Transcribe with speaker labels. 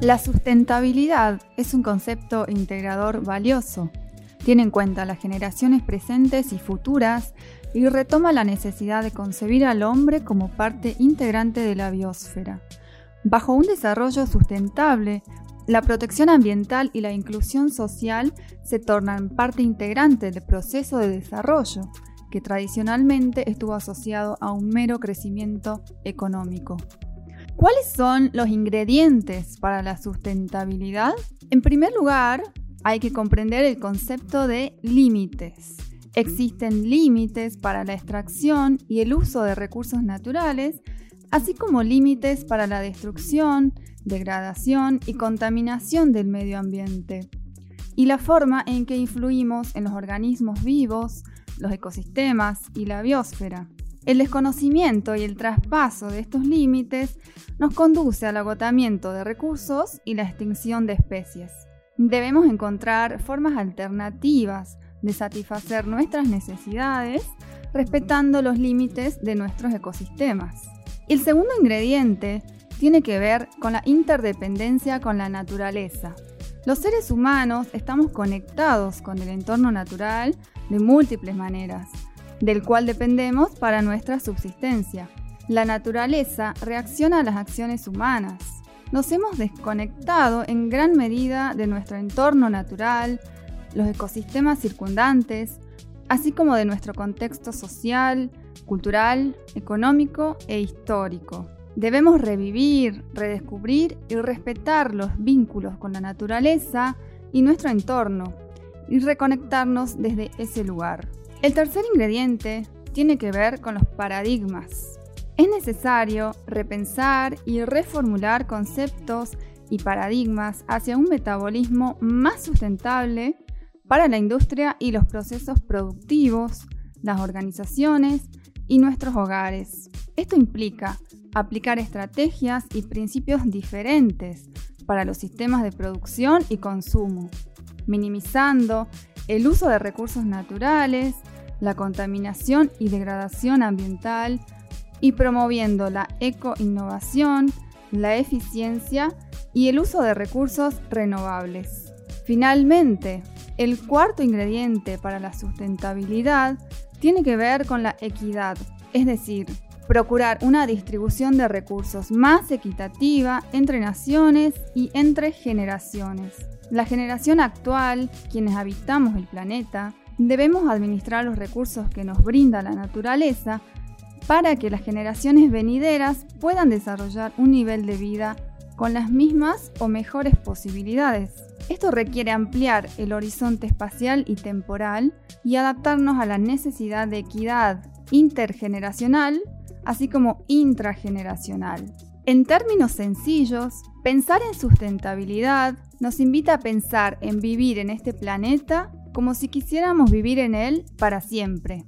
Speaker 1: La sustentabilidad es un concepto integrador valioso. Tiene en cuenta las generaciones presentes y futuras y retoma la necesidad de concebir al hombre como parte integrante de la biosfera. Bajo un desarrollo sustentable, la protección ambiental y la inclusión social se tornan parte integrante del proceso de desarrollo, que tradicionalmente estuvo asociado a un mero crecimiento económico. ¿Cuáles son los ingredientes para la sustentabilidad? En primer lugar, hay que comprender el concepto de límites. Existen límites para la extracción y el uso de recursos naturales, así como límites para la destrucción, degradación y contaminación del medio ambiente, y la forma en que influimos en los organismos vivos, los ecosistemas y la biosfera. El desconocimiento y el traspaso de estos límites nos conduce al agotamiento de recursos y la extinción de especies. Debemos encontrar formas alternativas de satisfacer nuestras necesidades respetando los límites de nuestros ecosistemas. El segundo ingrediente tiene que ver con la interdependencia con la naturaleza. Los seres humanos estamos conectados con el entorno natural de múltiples maneras del cual dependemos para nuestra subsistencia. La naturaleza reacciona a las acciones humanas. Nos hemos desconectado en gran medida de nuestro entorno natural, los ecosistemas circundantes, así como de nuestro contexto social, cultural, económico e histórico. Debemos revivir, redescubrir y respetar los vínculos con la naturaleza y nuestro entorno y reconectarnos desde ese lugar. El tercer ingrediente tiene que ver con los paradigmas. Es necesario repensar y reformular conceptos y paradigmas hacia un metabolismo más sustentable para la industria y los procesos productivos, las organizaciones y nuestros hogares. Esto implica aplicar estrategias y principios diferentes para los sistemas de producción y consumo, minimizando el uso de recursos naturales, la contaminación y degradación ambiental y promoviendo la ecoinnovación, la eficiencia y el uso de recursos renovables. Finalmente, el cuarto ingrediente para la sustentabilidad tiene que ver con la equidad, es decir, procurar una distribución de recursos más equitativa entre naciones y entre generaciones. La generación actual, quienes habitamos el planeta, debemos administrar los recursos que nos brinda la naturaleza para que las generaciones venideras puedan desarrollar un nivel de vida con las mismas o mejores posibilidades. Esto requiere ampliar el horizonte espacial y temporal y adaptarnos a la necesidad de equidad intergeneracional, así como intrageneracional. En términos sencillos, pensar en sustentabilidad nos invita a pensar en vivir en este planeta como si quisiéramos vivir en él para siempre.